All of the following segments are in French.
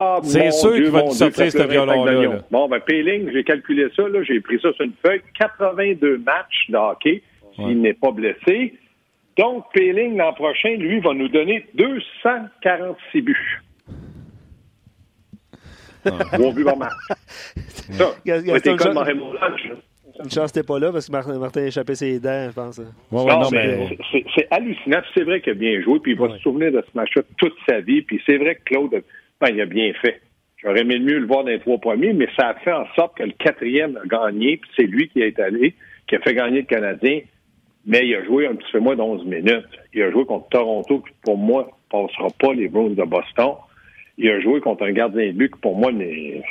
Ah, C'est sûr qu'il va nous sortir ce violon-là. Bon, ben, Péling, j'ai calculé ça, là, j'ai pris ça sur une feuille. 82 matchs de hockey, s'il n'est pas blessé. Donc, Péling, l'an prochain, lui, va nous donner 246 buts. Ah. Bon but par match. Ça, comme une chance t'es pas là parce que Martin, a échappé ses dents, je pense. non, mais c'est hallucinant. C'est vrai qu'il a bien joué, puis il va se souvenir de ce match-là toute sa vie. Puis c'est vrai que Claude, ben, il a bien fait. J'aurais aimé mieux le voir dans les trois premiers, mais ça a fait en sorte que le quatrième a gagné, puis c'est lui qui est allé, qui a fait gagner le Canadien. Mais il a joué un petit peu moins d'11 minutes. Il a joué contre Toronto, qui pour moi ne passera pas les Bruins de Boston. Il a joué contre un gardien de but qui pour moi, il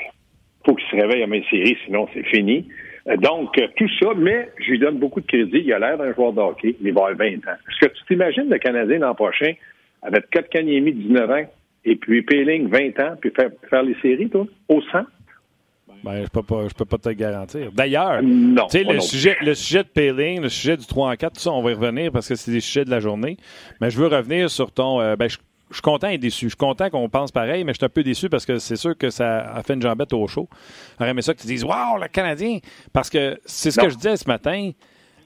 faut qu'il se réveille à mes séries, sinon c'est fini. Euh, donc, euh, tout ça, mais je lui donne beaucoup de crédit. Il a l'air d'un joueur de hockey. Il va avoir 20 ans. Est-ce que tu t'imagines le Canadien l'an prochain avec Kotkaniemi, 19 ans, et puis Péling, 20 ans, puis faire, faire les séries, toi, au 100? Ben, je peux pas, je peux pas te le garantir. D'ailleurs, tu sais, le sujet, le sujet de Péling, le sujet du 3 en 4, tout ça, on va y revenir parce que c'est des sujets de la journée. Mais je veux revenir sur ton, euh, ben, je suis content et déçu. Je suis content qu'on pense pareil, mais je suis un peu déçu parce que c'est sûr que ça a fait une jambette au show. J'aurais aimé ça que tu dises Waouh, le Canadien! Parce que c'est ce que je disais ce matin.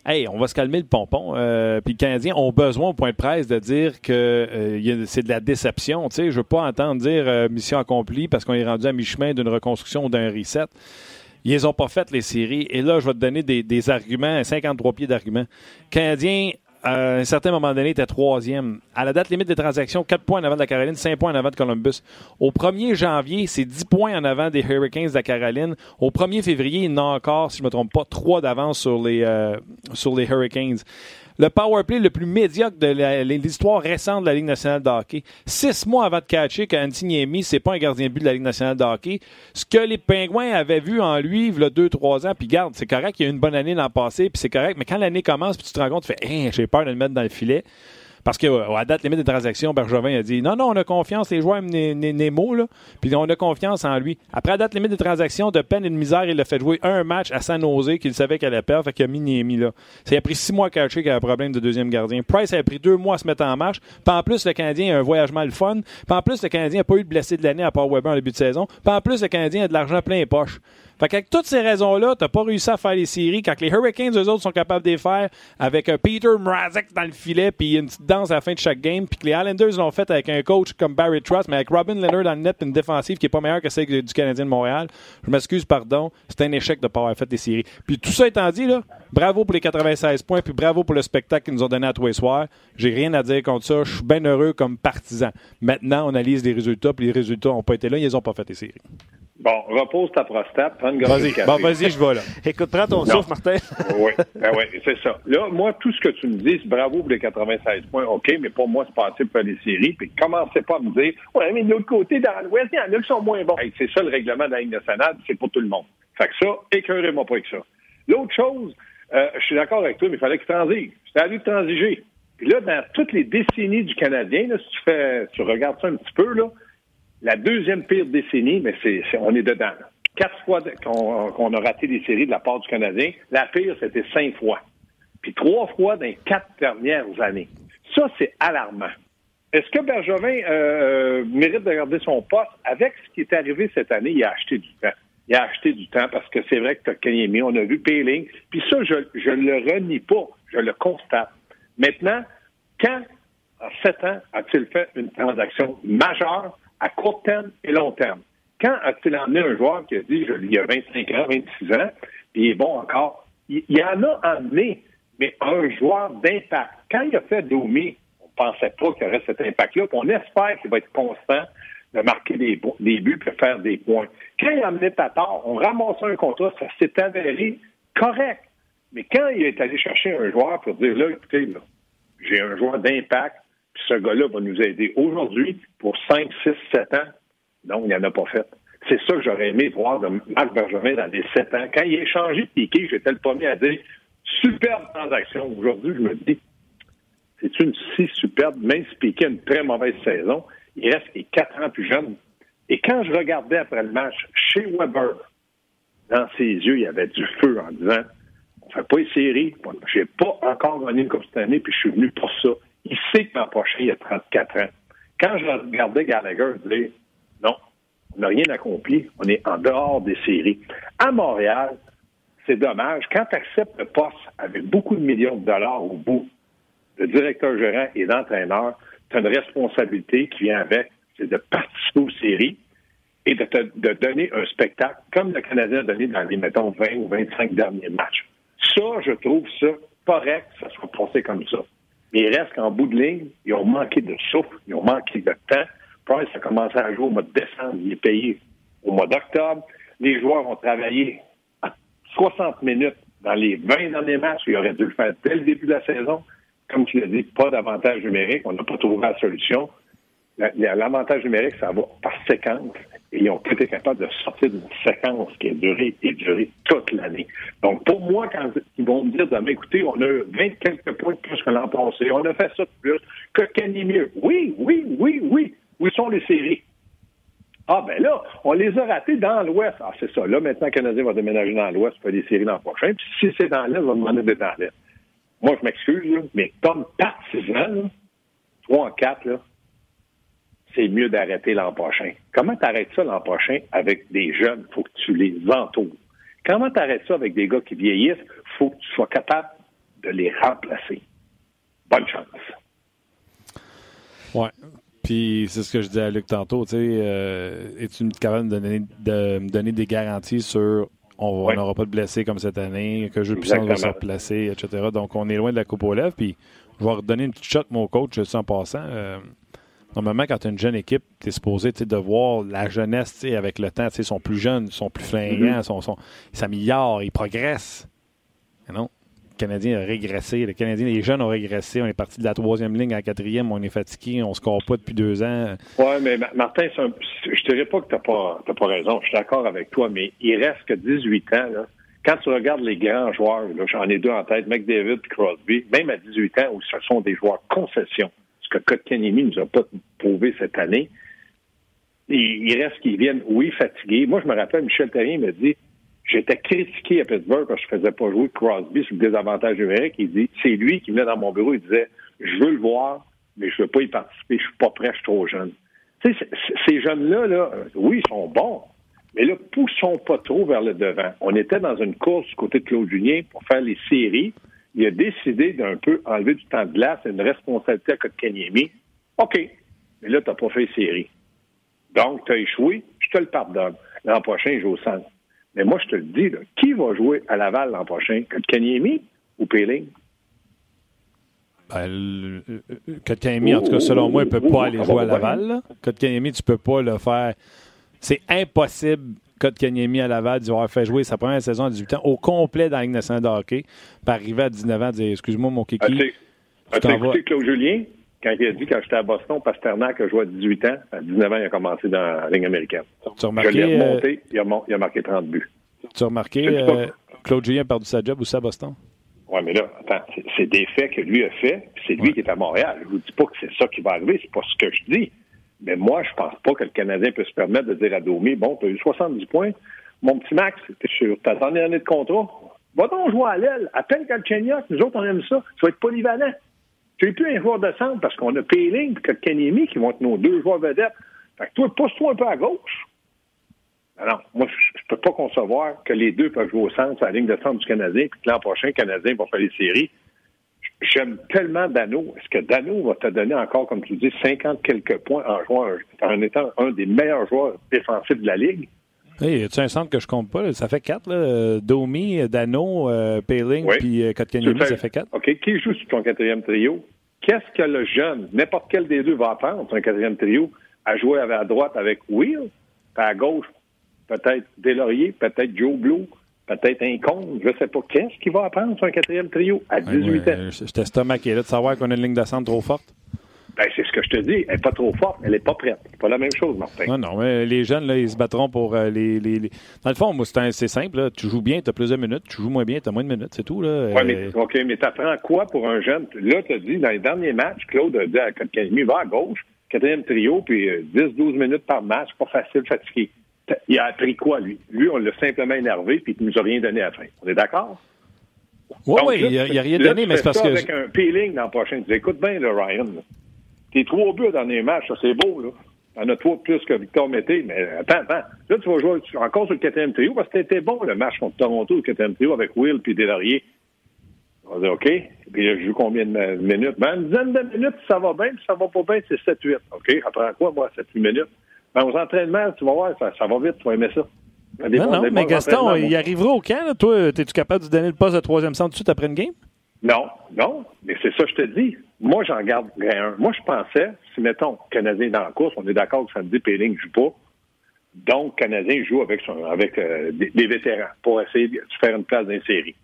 Hey, on va se calmer le pompon. Euh, puis les Canadiens ont besoin au point de presse de dire que euh, c'est de la déception. Tu sais, je veux pas entendre dire euh, mission accomplie parce qu'on est rendu à mi-chemin d'une reconstruction ou d'un reset. Ils ont pas fait les séries. Et là, je vais te donner des, des arguments, 53 pieds d'arguments. Canadiens à un certain moment donné, était troisième. À la date limite des transactions, 4 points en avant de la Caroline, 5 points en avant de Columbus. Au 1er janvier, c'est 10 points en avant des Hurricanes de la Caroline. Au 1er février, il en encore, si je ne me trompe pas, 3 d'avance sur, euh, sur les Hurricanes le power play le plus médiocre de l'histoire récente de la Ligue nationale de hockey. Six mois avant de catcher qu'Antiniemi, c'est pas un gardien de but de la Ligue nationale de hockey. Ce que les Pingouins avaient vu en lui, il y a deux, trois ans, puis garde, c'est correct, il y a eu une bonne année l'an passé, puis c'est correct, mais quand l'année commence, puis tu te rends compte, tu fais, hein, j'ai peur de le mettre dans le filet. Parce qu'à date limite des transactions, Bergevin a dit non, non, on a confiance, les joueurs Nemo, là, puis on a confiance en lui. Après la date limite des transactions, de peine et de misère, il a fait jouer un match à San Jose qu'il savait qu'elle allait perdre, fait qu'il a mis Niemi là. Ça a pris six mois à cacher qu'il avait un problème de deuxième gardien. Price a pris deux mois à se mettre en marche. Puis en plus, le Canadien a un voyage mal fun. Puis en plus, le Canadien n'a pas eu de blessé de l'année à part Weber en début de saison. Puis en plus, le Canadien a de l'argent plein les poches. Fait qu'avec toutes ces raisons-là, t'as pas réussi à faire les séries quand les Hurricanes, eux autres, sont capables de les faire avec un Peter Mrazek dans le filet puis une petite danse à la fin de chaque game, puis que les Islanders l'ont fait avec un coach comme Barry Trust, mais avec Robin Leonard dans le net une défensive qui est pas meilleure que celle du Canadien de Montréal. Je m'excuse, pardon. C'est un échec de pas avoir fait des séries. Puis tout ça étant dit, là, bravo pour les 96 points, puis bravo pour le spectacle qu'ils nous ont donné à tous les soirs. J'ai rien à dire contre ça. Je suis bien heureux comme partisan. Maintenant, on analyse les résultats, puis les résultats n'ont pas été là. Ils n'ont pas fait des séries. Bon, repose ta prostate, prends une Vas-y, bon, vas-y, je vais là. Écoute, prends ton souffle, Martin. oui, ben oui, c'est ça. Là, moi, tout ce que tu me dis, c'est bravo pour les 96 points, OK, mais pour moi, c'est pas assez pour faire les séries. Puis commencez pas à me dire, ouais, mais de l'autre côté, dans l'Ouest, il y en a qui sont moins bons. c'est ça le règlement de la Ligue nationale, c'est pour tout le monde. Fait que ça, écœurez-moi pas avec ça. L'autre chose, euh, je suis d'accord avec toi, mais il fallait qu'il transige. C'était à lui de transiger. Puis là, dans toutes les décennies du Canadien, là, si tu fais, tu regardes ça un petit peu, là, la deuxième pire décennie, mais c'est, on est dedans. Quatre fois qu'on, a raté des séries de la part du Canadien. La pire, c'était cinq fois. Puis trois fois dans les quatre dernières années. Ça, c'est alarmant. Est-ce que Bergevin euh, mérite de garder son poste? Avec ce qui est arrivé cette année, il a acheté du temps. Il a acheté du temps parce que c'est vrai que Kanyemi, on a vu Payling. Puis ça, je ne le renie pas, je le constate. Maintenant, quand, en sept ans, a-t-il fait une transaction majeure? À court terme et long terme. Quand a-t-il emmené un joueur qui a dit, il y a 25 ans, 26 ans, puis il est bon encore? Il, en a emmené, mais un joueur d'impact. Quand il a fait Domi, on ne pensait pas qu'il y aurait cet impact-là, on espère qu'il va être constant de marquer des, buts et faire des points. Quand il a amené Tatar, on ramassait un contrat, ça s'est avéré correct. Mais quand il est allé chercher un joueur pour dire, là, écoutez, j'ai un joueur d'impact, ce gars-là va nous aider aujourd'hui pour 5, 6, 7 ans. Donc, il n'y en a pas fait. C'est ça que j'aurais aimé voir de Marc Bergevin dans les 7 ans. Quand il a échangé Piqué, j'étais le premier à dire superbe transaction. Aujourd'hui, je me dis, c'est une si superbe, même si Piqué a une très mauvaise saison, il reste les 4 ans plus jeune. Et quand je regardais après le match, chez Weber, dans ses yeux, il y avait du feu en disant on fait pas une série, j'ai pas encore gagné une Coupe cette année, puis je suis venu pour ça il sait que l'an prochain, il a 34 ans. Quand je regardais Gallagher, je disais, non, on n'a rien accompli. On est en dehors des séries. À Montréal, c'est dommage. Quand tu acceptes le poste avec beaucoup de millions de dollars au bout, le directeur gérant et l'entraîneur, tu as une responsabilité qui vient avec, c'est de participer aux séries et de, te, donner un spectacle comme le Canadien a donné dans les, mettons, 20 ou 25 derniers matchs. Ça, je trouve ça correct que ça soit passé comme ça. Mais il reste qu'en bout de ligne, ils ont manqué de souffle, ils ont manqué de temps. Price a commencé à jouer au mois de décembre, il est payé au mois d'octobre. Les joueurs ont travaillé à 60 minutes dans les 20 derniers matchs. Ils auraient dû le faire dès le début de la saison. Comme tu l'as dit, pas d'avantage numérique. On n'a pas trouvé la solution. L'avantage numérique, ça va par séquence. Et ils ont été capables de sortir d'une séquence qui a duré et duré toute l'année. Donc, pour moi, quand ils vont me dire écoutez, on a 20 quelques points de plus que l'an passé, on a fait ça de plus, que Kenny mieux. Oui, oui, oui, oui. Où sont les séries? Ah, ben là, on les a ratés dans l'Ouest. Ah, c'est ça. Là, maintenant, le Canadien va déménager dans l'Ouest, faire des séries l'an prochain. Puis si c'est dans l'Est, on va demander d'être dans l'Est. Moi, je m'excuse, mais comme partisan, 3 en 4, là, c'est mieux d'arrêter l'an prochain. Comment t'arrêtes ça l'an prochain avec des jeunes? Il faut que tu les entoures. Comment t'arrêtes ça avec des gars qui vieillissent? Il faut que tu sois capable de les remplacer. Bonne chance. Ouais. Puis c'est ce que je disais à Luc tantôt, tu sais, euh, es-tu capable de, donner, de me donner des garanties sur on n'aura pas de blessés comme cette année, que jeu puissance va se replacer, etc. Donc on est loin de la coupe aux lèvres. Puis je vais redonner une petite shot, mon coach, en passant. Euh, normalement, quand tu as une jeune équipe, tu es supposé de voir la jeunesse avec le temps. Ils sont plus jeunes, ils sont plus flinguants, mm-hmm. sont, ils s'améliorent, ils progressent. non, le Canadien a régressé. Le Canadien, les jeunes ont régressé. On est parti de la troisième ligne à la quatrième. On est fatigué. On ne score pas depuis deux ans. Oui, mais Martin, je ne dirais pas que tu n'as pas, pas, raison. Je suis d'accord avec toi, mais il reste que 18 ans. Là. Quand tu regardes les grands joueurs, j'en ai deux en tête, McDavid et Crosby, même à 18 ans, où ce sont des joueurs concessions, ce que Kotkaniemi nous a pas prouvé cette année, il, reste qu'ils viennent, oui, fatigués. Moi, je me rappelle, Michel Terrien me dit J'étais critiqué à Pittsburgh parce que je faisais pas jouer Crosby sur le désavantage numérique. Il dit, c'est lui qui venait dans mon bureau, il disait, je veux le voir, mais je veux pas y participer, je suis pas prêt, je suis trop jeune. Tu sais, ces jeunes-là, là, oui, ils sont bons, mais là, poussons pas trop vers le devant. On était dans une course du côté de Claude Julien pour faire les séries. Il a décidé d'un peu enlever du temps de glace, une responsabilité à Kotkaniemi. OK, mais là, tu n'as pas fait les séries. Donc, tu as échoué, je te le pardonne. L'an prochain, il joue au centre. Mais moi, je te le dis, qui va jouer à Laval l'an prochain? Kanyemi ou Péling? Ben, Kotkaniemi, en tout cas, selon moi, il ne peut pas aller jouer à Laval. Kotkaniemi, tu ne peux pas le faire. C'est impossible, Kotkaniemi à Laval, d'avoir fait jouer sa première saison à 18 ans au complet dans la Ligue nationale de hockey, par arriver à 19 ans dire Excuse-moi, mon kiki. As-tu écouté Claude Julien quand il a dit quand j'étais à Boston, Pasternak a joué à 18 ans. À 19 ans, il a commencé dans la ligne américaine. Tu as remarqué, Je l'ai remonté, il, a, marqué 30 buts. Tu as remarqué, euh, Claude Julien a perdu sa job aussi à Boston? Oui, mais là, attends, c'est des faits que lui a fait, c'est lui qui est à Montréal. Je vous dis pas que c'est ça qui va arriver, c'est pas ce que je dis. Mais moi, je pense pas que le Canadien peut se permettre de dire à Domi, bon, tu as eu 70 points, mon petit Max, es sur ta dernière année de contrat, va donc jouer à l'aile, appelle Galchenyuk, nous autres, on aime ça, tu vas être polyvalent. Tu n'es plus un joueur de centre parce qu'on a Péling et Kanyemi qui vont être nos deux joueurs vedettes. Fait que toi, pousse-toi un peu à gauche. Alors, moi, je ne peux pas concevoir que les deux peuvent jouer au centre, à la ligne de centre du Canadien, puis que l'an prochain, le Canadien va faire les séries. J'aime tellement Dano. Est-ce que Dano va te donner encore, comme tu dis, 50 quelques points en jouant, en étant un des meilleurs joueurs défensifs de la Ligue? Hey, a un centre que je compte pas? Ça fait quatre, là. Domi, Dano, euh, Payling, puis euh, Kotkaniemi, ça fait quatre. OK. Qui joue sur ton quatrième trio? Qu'est-ce que le jeune, n'importe quel des deux va apprendre sur un quatrième trio, à jouer à droite avec Will, puis à gauche, peut-être Delaurier, peut-être Joe Blue, peut-être un con, je ne sais pas. Qu'est-ce qu'il va apprendre sur un quatrième trio à 18 ans? J'étais stomaqué là de savoir qu'on a une ligne de centre trop forte. Ben, c'est ce que je te dis. Elle n'est pas trop forte. Elle n'est pas prête. C'est pas la même chose, Martin. Non, non. Mais les jeunes, là, ils se battront pour euh, les, les, Dans le fond, c'est simple. Tu joues bien, tu as plus de minutes. Tu joues moins bien, tu as moins de minutes. C'est tout. Là. Ouais, mais, OK, mais tu apprends quoi pour un jeune? Là, tu as dit, dans les derniers matchs, Claude a dit à Kotkaniemi, va à gauche, quatrième trio, puis 10-12 euh, minutes par match, pas facile, fatigué. Il a appris quoi, lui? Lui, on l'a simplement énervé, puis il nous a rien donné à la fin. On est d'accord? Oui, oui, il n'a a rien donné, mais c'est parce que. avec un peeling dans le prochain. Tu dis, écoute bien, le Ryan. Tes trois buts dans les matchs, ça, c'est beau, là. en as trois plus que Victor Mété, mais attends, attends. Là, tu vas jouer encore sur le quatrième trio parce que c'était bon le match contre Toronto, le quatrième trio avec Will puis Delaurier. On va dire OK. Puis je joue combien de minutes? Ben, une dizaine de minutes, ça va bien, puis ça va pas bien, c'est 7-8. OK, après quoi, moi, 7-8 minutes? Ben, aux entraînements, tu vas voir, ça, ça va vite, tu vas aimer ça. non, non, mais Gaston, il arrivera au camp, là. Toi, es-tu capable de donner le poste de troisième centre tout de suite après une game? Non, non, mais c'est ça que je te dis. Moi, j'en garde un. Moi, je pensais, si, mettons, Canadien dans la course, on est d'accord que samedi, Péling ne joue pas. Donc, Canadien joue avec, son, avec euh, des, vétérans pour essayer de faire une place dans les séries.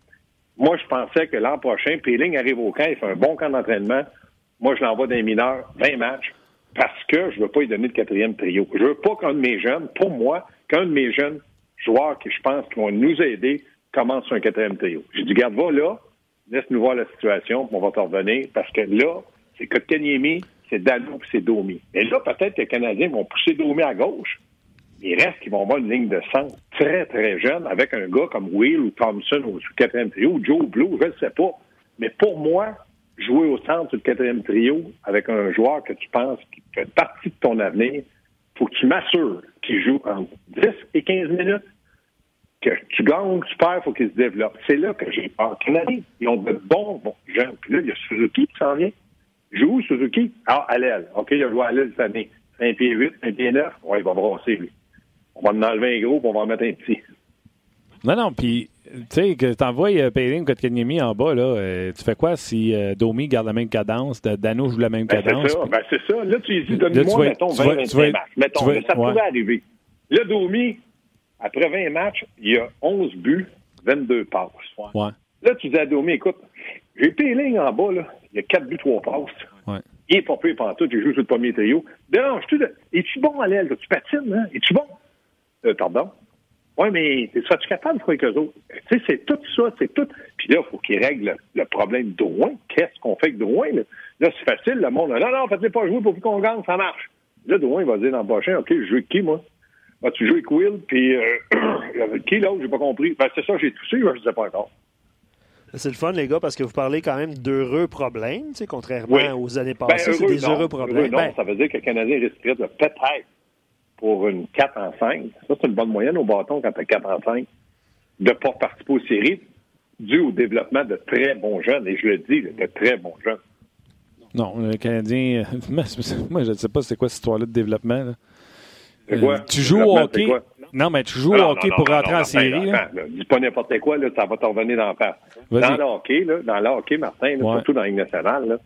Moi, je pensais que l'an prochain, Péling arrive au camp, il fait un bon camp d'entraînement. Moi, je l'envoie dans les mineurs, 20 matchs, parce que je ne veux pas lui donner le quatrième trio. Je veux pas qu'un de mes jeunes, pour moi, qu'un de mes jeunes joueurs qui, je pense, qui vont nous aider, commence sur un quatrième trio. J'ai dit, garde, va là, laisse-nous voir la situation, on va t'en revenir, parce que là, c'est Kotkaniemi, c'est Dano, puis c'est Domi. Et là, peut-être que les Canadiens vont pousser Domi à gauche. Il reste qu'ils vont avoir une ligne de centre très, très jeune avec un gars comme Will ou Thompson au quatrième trio, ou Joe Blue, je ne sais pas. Mais pour moi, jouer au centre du quatrième trio avec un joueur que tu penses qui fait partie de ton avenir, faut que tu m'assures qu'il joue entre 10 et 15 minutes que tu gagnes, tu perds, faut qu'ils se développent. C'est là que j'ai peur. Canadien, ils ont de bons, bons jeunes. Puis là, il y a Suzuki qui s'en vient. Joue Suzuki? Ah, à l'aile. OK, il a joué à l'aile cette année. 5 pieds 8, 5 pieds 9. Ouais, il va brasser, lui. On va en enlever un gros, puis on va en mettre un petit. Non, non, puis, tu sais, que tu envoies euh, Payling Kotkaniemi en bas, là, euh, tu fais quoi si euh, Domi garde la même cadence, Dano joue la même ben, cadence? C'est ça, ben, c'est ça. Là, tu dis, donne-moi, mettons, 20, 25 matchs. Mettons, ça pourrait arriver. Là, Domi, après 20 matchs, il y a 11 buts, 22 passes. Ouais. Là, tu dis à Domi, écoute, j'ai Péling en bas, là. Il y a 4 buts, 3 passes. Ouais. Il est pas peu tout, j'ai joué sur le premier trio. Dérange-tu de... Es-tu bon à l'aile? Tu patines, hein? Es-tu bon? Euh, pardon? Oui, mais seras-tu capable de faire avec eux autres? Tu sais, c'est tout ça, c'est tout. Puis là, il faut qu'il règle le problème de Drouin. Qu'est-ce qu'on fait avec Drouin? Là, là c'est facile, le monde. Non, non, faites pas jouer pour qu'on gagne, ça marche. Là, Drouin, il va dire dans le prochain, OK, je joue avec qui, moi? Ah, tu joues avec Will, puis euh, qui l'autre, j'ai pas compris. Ben, c'est ça, j'ai toussé, je ne sais pas encore. C'est le fun, les gars, parce que vous parlez quand même d'heureux problèmes, tu sais, contrairement aux années ben, passées. c'est des heureux problèmes. non, ben ça veut dire que le Canadien risquerait de peut-être, pour une 4 en 5, ça c'est une bonne moyenne au bâton quand tu as 4 en 5, de ne pas participer aux séries, dû au développement de très bons jeunes, et je le dis, de très bons jeunes. Non, le Canadien, moi je ne sais pas c'est quoi cette histoire-là de développement. Là. Euh, tu joues au hockey? Non, mais tu joues au hockey pour rentrer en série. dis pas n'importe quoi, là, ça va te revenir dans face. Dans le hockey, là, dans le hockey, Martin, surtout dans la Ligue nationale,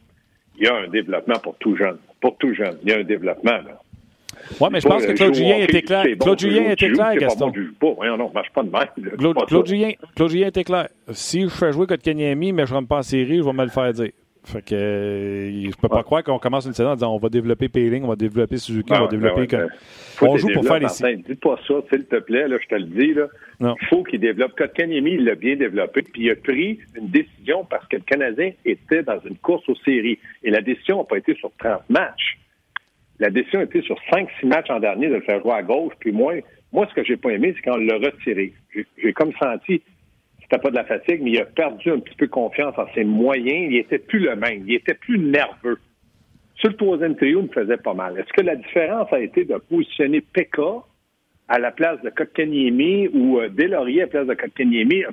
il y a un développement pour tout jeune. Pour tout jeune, il y a un développement. Là. Oui, mais je pense que Claude Julien était clair. Claude Julien était clair, Gaston. Non, marche pas de même. Claude, Julien, était clair. Si je fais jouer contre Kenyami, mais je ne rentre pas en série, je vais me le faire dire. Fait que euh, je peux pas croire qu'on commence une saison en disant on va développer Payling, on va développer Suzuki, on va développer. Ben on joue pour faire les Martin, Dis pas ça, s'il te plaît, là, je te le dis. Là. Il faut qu'il développe. Kotkaniemi, il l'a bien développé, puis il a pris une décision parce que le Canadien était dans une course aux séries. Et la décision n'a pas été sur 30 matchs. La décision été sur 5-6 matchs en dernier de le faire jouer à gauche. Puis moi, moi ce que j'ai pas aimé, c'est quand on l'a retiré. J'ai comme senti c'était pas de la fatigue, mais il a perdu un petit peu confiance en ses moyens. Il était plus le même. Il était plus nerveux. Sur le troisième trio, il me faisait pas mal. Est-ce que la différence a été de positionner Pekka à la place de Kotkaniemi ou euh, Delaurier à la place de Kotkaniemi?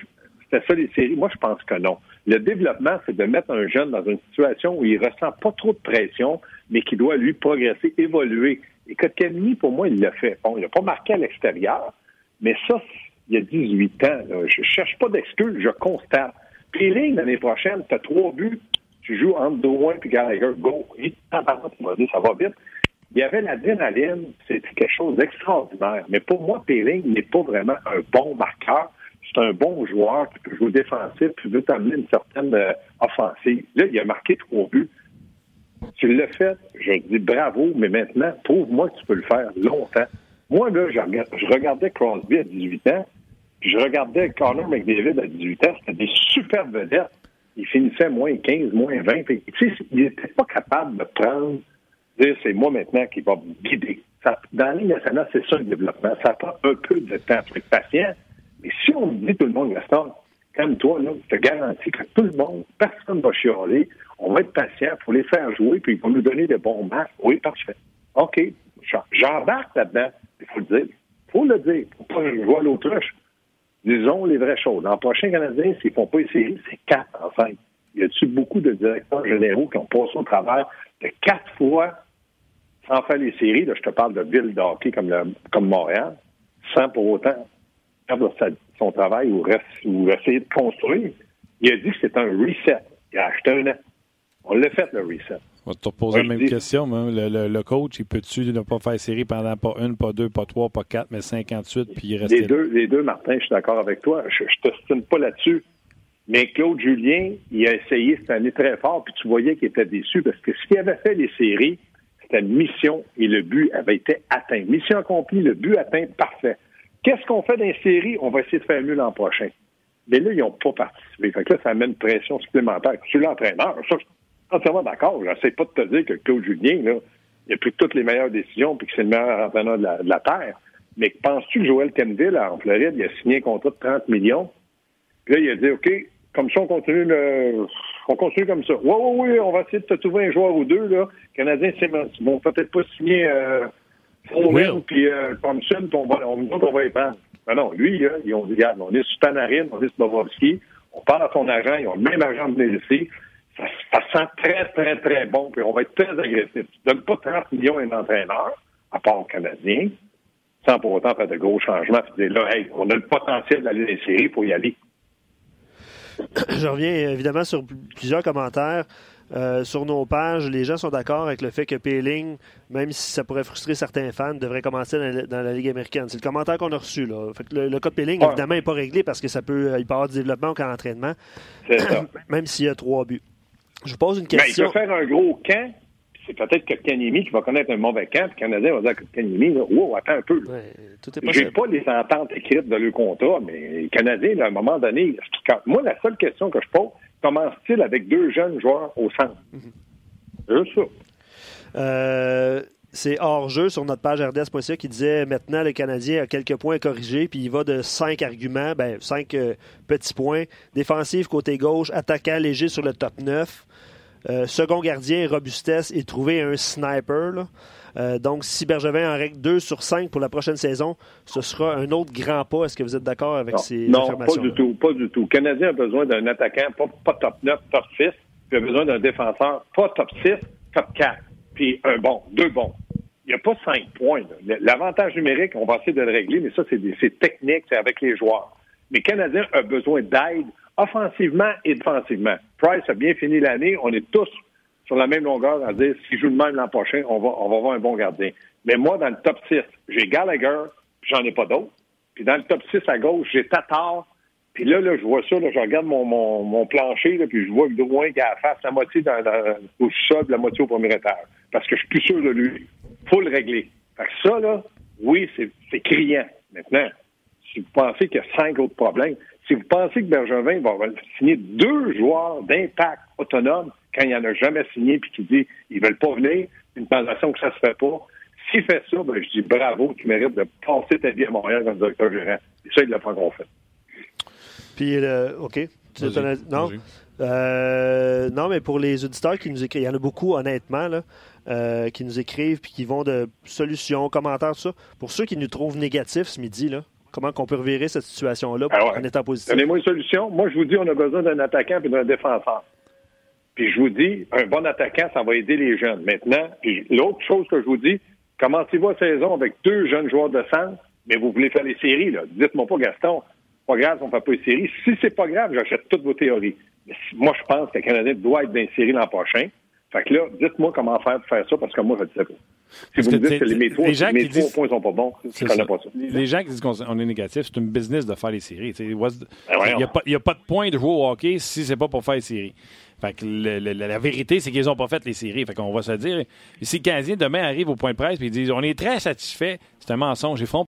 C'était ça les séries? Moi, je pense que non. Le développement, c'est de mettre un jeune dans une situation où il ressent pas trop de pression, mais qui doit, lui, progresser, évoluer. Et Kotkaniemi, pour moi, il l'a fait. Bon, il n'a pas marqué à l'extérieur, mais ça, il y a 18 ans. Je Je cherche pas d'excuses, je constate. Puis l'année prochaine, tu as trois buts, tu joues entre Drouin et Gallagher, go. Et ça va vite. Il y avait l'adrénaline, c'était quelque chose d'extraordinaire. Mais pour moi, Péling n'est pas vraiment un bon marqueur. Un bon joueur qui peut jouer défensif, qui veut t'amener une certaine euh, offensive. Là, il a marqué trois buts. Tu l'as fait, je dis bravo, mais maintenant, prouve-moi que tu peux le faire longtemps. Moi, là, je regardais Crosby à 18 ans, puis je regardais Connor McDavid à 18 ans, c'était des super vedettes. Il finissait moins 15, moins 20. tu sais, il n'était pas capable de prendre, dire c'est moi maintenant qui va me guider. Dans la nationale, c'est ça le développement. Ça prend un peu de temps. pour être patient. Mais si on dit tout le monde, Gaston, comme toi, là, je te garantis que tout le monde, personne ne va chialer. On va être patient, faut les faire jouer, puis ils vont nous donner des bons matchs. Oui, parfait. OK, J'embarque là-dedans. Il faut le dire. Il faut le dire. Faut pas jouer à l'autruche. Disons les vraies choses. L'an prochain Canadien, s'ils ne font pas les séries, c'est quatre en cinq. Y a-tu beaucoup de directeurs généraux qui ont passé au travers de quatre fois sans faire les séries? Là, je te parle de ville d'hockey comme, comme Montréal, sans pour autant perdre son travail ou, ou essayer de construire. Il a dit que c'était un reset. Il a acheté un an. On l'a fait, le reset. On va te poser la même question. Le, coach, il peut-tu ne pas faire série pendant pas une, pas deux, pas trois, pas quatre, mais 58, puis il reste. Les deux, les deux, Martin, je suis d'accord avec toi. Je ne t'estime pas là-dessus. Mais Claude Julien, il a essayé cette année très fort, puis tu voyais qu'il était déçu parce que s'il avait fait les séries, c'était mission et le but avait été atteint. Mission accomplie, le but atteint, parfait. Qu'est-ce qu'on fait dans les? On va essayer de faire mieux l'an prochain. Mais là, ils n'ont pas participé. Fait que là, ça amène une pression supplémentaire. Tu l'entraîneur. Ça, entièrement d'accord. J'essaie pas de te dire que Claude Julien, là, il a pris toutes les meilleures décisions puis que c'est le meilleur entraîneur de la, Terre. Mais penses-tu que Joël Kenville, en Floride, il a signé un contrat de 30 millions? Puis là, il a dit, OK, comme ça, on continue on continue comme ça. Oui, oui, oui, on va essayer de te trouver un joueur ou deux, là. Canadiens, c'est vont peut-être pas signer euh, puis euh, Thompson, puis on va, on, on va y prendre. Mais non, lui, là, ils ont dit, regarde, on est sur Panarin, on est sur Bobrovski, on parle à son agent, ils ont le même agent de ici ça, sent très, très, très bon, puis on va être très agressif. Tu ne donnes pas 30 millions à un entraîneur, à part au Canadien, sans pour autant faire de gros changements, puis dire là, hey, on a le potentiel d'aller dans les séries pour y aller. Je reviens évidemment sur plusieurs commentaires. Euh, sur nos pages, les gens sont d'accord avec le fait que Peeling, même si ça pourrait frustrer certains fans, devrait commencer dans la, Ligue américaine. C'est le commentaire qu'on a reçu. Là. le, cas de Peeling, évidemment, n'est pas réglé parce que ça peut, il peut avoir du développement au camp d'entraînement, même s'il y a trois buts. Je vous pose une question. il peut faire un gros camp. C'est peut-être que Kanimi qui va connaître un mauvais camp, puis le Canadien va dire que Kanimi, wow, attends un peu. Je n'ai pas les ententes écrites de le contrat, mais le Canadien, à un moment donné, moi, la seule question que je pose, commence-t-il avec deux jeunes joueurs au centre? Mm Juste ça. Euh, c'est hors-jeu sur notre page RDS.ca qui disait maintenant le Canadien a quelques points corrigés, puis il va de cinq arguments, ben, cinq euh, petits points. Défensif côté gauche, attaquant léger sur le top 9. Euh, second gardien, robustesse et trouver un sniper. Euh, donc, si Bergevin en règle 2 sur 5 pour la prochaine saison, ce sera un autre grand pas. Est-ce que vous êtes d'accord avec ces informations? Non, pas du tout. Pas du tout. Le Canadien a besoin d'un attaquant, pas, pas, top 9, top 6. Puis il a besoin d'un défenseur, pas top 6, top 4. Puis un bon, deux bons il n'y a pas cinq points. L'avantage numérique, on va essayer de le régler, mais ça, c'est technique, c'est avec les joueurs. Mais le Canadien a besoin d'aide offensivement et défensivement. Price a bien fini l'année. On est tous sur la même longueur à dire s'il joue le même l'an prochain, on va, on va avoir un bon gardien. Mais moi, dans le top 6, j'ai Gallagher, j'en ai pas d'autres. Puis dans le top 6 à gauche, j'ai Tatar. Puis là, là, je vois ça, là, je regarde mon, mon, plancher, là, puis je vois Drouin qui a la face la moitié dans, dans, au sol, la moitié au premier étage. Parce que je suis plus sûr de lui faut le régler. Fait que ça, là, oui, c'est criant. Maintenant, si vous pensez qu'il y a cinq autres problèmes, si vous pensez que Bergevin va signer deux joueurs d'impact autonome quand il n'en a jamais signé puis qu'il dit ils veulent pas venir, une transaction que ça se fait pas, s'il fait ça, ben, je dis bravo, tu mérites de passer ta vie à Montréal comme directeur gérant. Et ça, il l'a pas qu'on fait. Puis, euh, OK. Non? Euh, non, mais pour les auditeurs qui nous écrivent, il y en a beaucoup, honnêtement, là. Euh, qui nous écrivent puis qui vont de solutions, commentaires, tout ça. Pour ceux qui nous trouvent négatifs ce midi, là, comment qu'on peut revirer cette situation-là ah en étant positif? Donnez-moi une solution. Moi, je vous dis, on a besoin d'un attaquant et d'un défenseur. Puis je vous dis, un bon attaquant, ça va aider les jeunes. Maintenant, puis l'autre chose que je vous dis, commencez-vous la saison avec deux jeunes joueurs de centre, mais vous voulez faire les séries, là. Dites-moi pas, Gaston, pas grave, on ne fait pas les séries. Si c'est pas grave, j'achète toutes vos théories. Mais moi, je pense que le Canadien doit être dans les séries l'an prochain. Fait que là, dites-moi comment faire pour faire ça, parce que moi, je ne sais pas. Si vous me dites que les métros, les, gens qui points sont pas bons, je connais pas ça. Les gens qui disent qu'on est négatif, c'est une business de faire les séries. Ben il n'y a, pas de point de jouer au hockey si c'est pas pour faire les séries. Fait que la vérité, c'est qu'ils n'ont pas fait les séries. Fait qu'on va se dire, si le Canadien demain arrive au point de presse et ils disent on est très satisfait, c'est un mensonge. Ils font